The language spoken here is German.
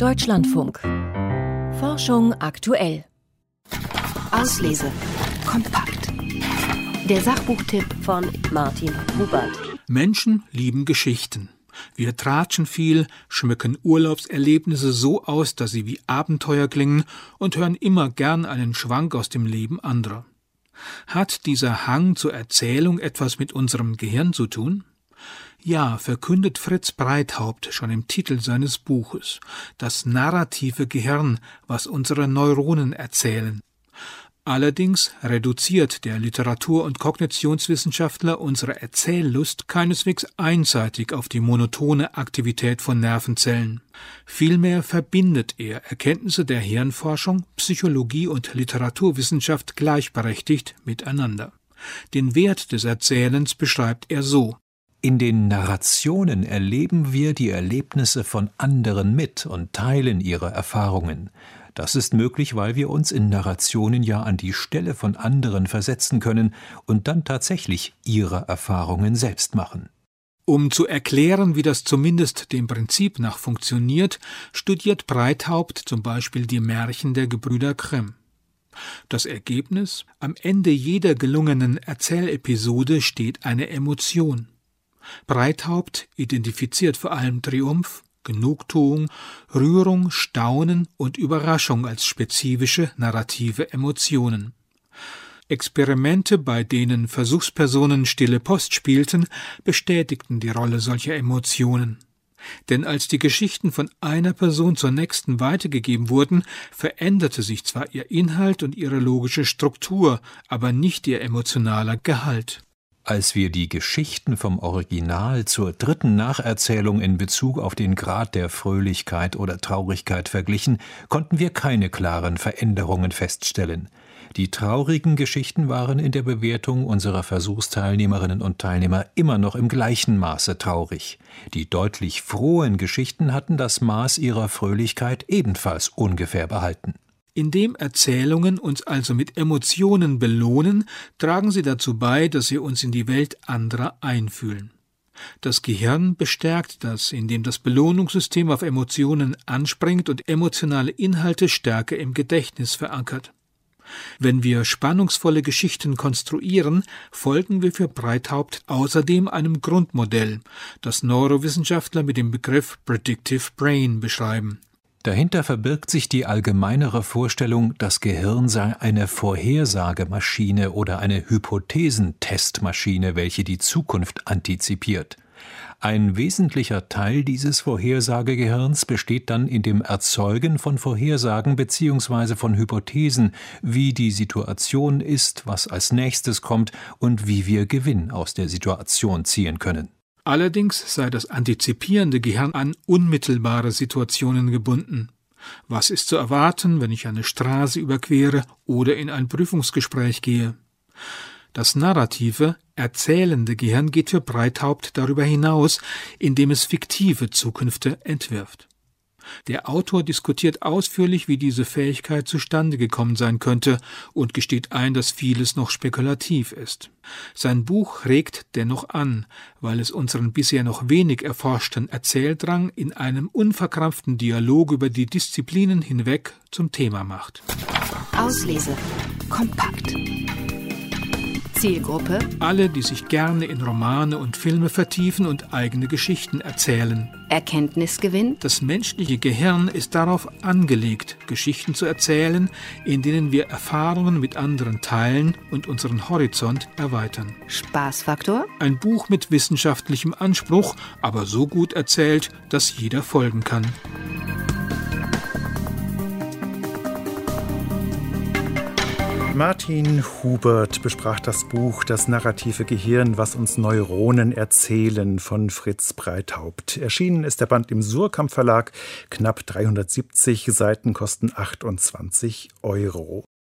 Deutschlandfunk. Forschung aktuell. Auslese. Kompakt. Der Sachbuchtipp von Martin Hubert. Menschen lieben Geschichten. Wir tratschen viel, schmücken Urlaubserlebnisse so aus, dass sie wie Abenteuer klingen und hören immer gern einen Schwank aus dem Leben anderer. Hat dieser Hang zur Erzählung etwas mit unserem Gehirn zu tun? Ja, verkündet Fritz Breithaupt schon im Titel seines Buches, das narrative Gehirn, was unsere Neuronen erzählen. Allerdings reduziert der Literatur- und Kognitionswissenschaftler unsere Erzähllust keineswegs einseitig auf die monotone Aktivität von Nervenzellen. Vielmehr verbindet er Erkenntnisse der Hirnforschung, Psychologie und Literaturwissenschaft gleichberechtigt miteinander. Den Wert des Erzählens beschreibt er so in den Narrationen erleben wir die Erlebnisse von anderen mit und teilen ihre Erfahrungen. Das ist möglich, weil wir uns in Narrationen ja an die Stelle von anderen versetzen können und dann tatsächlich ihre Erfahrungen selbst machen. Um zu erklären, wie das zumindest dem Prinzip nach funktioniert, studiert Breithaupt zum Beispiel die Märchen der Gebrüder Grimm. Das Ergebnis? Am Ende jeder gelungenen Erzählepisode steht eine Emotion. Breithaupt identifiziert vor allem Triumph, Genugtuung, Rührung, Staunen und Überraschung als spezifische narrative Emotionen. Experimente, bei denen Versuchspersonen stille Post spielten, bestätigten die Rolle solcher Emotionen. Denn als die Geschichten von einer Person zur nächsten weitergegeben wurden, veränderte sich zwar ihr Inhalt und ihre logische Struktur, aber nicht ihr emotionaler Gehalt. Als wir die Geschichten vom Original zur dritten Nacherzählung in Bezug auf den Grad der Fröhlichkeit oder Traurigkeit verglichen, konnten wir keine klaren Veränderungen feststellen. Die traurigen Geschichten waren in der Bewertung unserer Versuchsteilnehmerinnen und Teilnehmer immer noch im gleichen Maße traurig. Die deutlich frohen Geschichten hatten das Maß ihrer Fröhlichkeit ebenfalls ungefähr behalten. Indem Erzählungen uns also mit Emotionen belohnen, tragen sie dazu bei, dass wir uns in die Welt anderer einfühlen. Das Gehirn bestärkt das, indem das Belohnungssystem auf Emotionen anspringt und emotionale Inhalte stärker im Gedächtnis verankert. Wenn wir spannungsvolle Geschichten konstruieren, folgen wir für Breithaupt außerdem einem Grundmodell, das Neurowissenschaftler mit dem Begriff Predictive Brain beschreiben. Dahinter verbirgt sich die allgemeinere Vorstellung, das Gehirn sei eine Vorhersagemaschine oder eine Hypothesentestmaschine, welche die Zukunft antizipiert. Ein wesentlicher Teil dieses Vorhersagegehirns besteht dann in dem Erzeugen von Vorhersagen bzw. von Hypothesen, wie die Situation ist, was als nächstes kommt und wie wir Gewinn aus der Situation ziehen können. Allerdings sei das antizipierende Gehirn an unmittelbare Situationen gebunden. Was ist zu erwarten, wenn ich eine Straße überquere oder in ein Prüfungsgespräch gehe? Das narrative, erzählende Gehirn geht für Breithaupt darüber hinaus, indem es fiktive Zukünfte entwirft. Der Autor diskutiert ausführlich, wie diese Fähigkeit zustande gekommen sein könnte und gesteht ein, dass vieles noch spekulativ ist. Sein Buch regt dennoch an, weil es unseren bisher noch wenig erforschten Erzähldrang in einem unverkrampften Dialog über die Disziplinen hinweg zum Thema macht. Auslese. Kompakt. Zielgruppe? Alle, die sich gerne in Romane und Filme vertiefen und eigene Geschichten erzählen. Erkenntnisgewinn? Das menschliche Gehirn ist darauf angelegt, Geschichten zu erzählen, in denen wir Erfahrungen mit anderen teilen und unseren Horizont erweitern. Spaßfaktor? Ein Buch mit wissenschaftlichem Anspruch, aber so gut erzählt, dass jeder folgen kann. Martin Hubert besprach das Buch Das narrative Gehirn, was uns Neuronen erzählen von Fritz Breithaupt. Erschienen ist der Band im Surkamp Verlag. Knapp 370 Seiten kosten 28 Euro.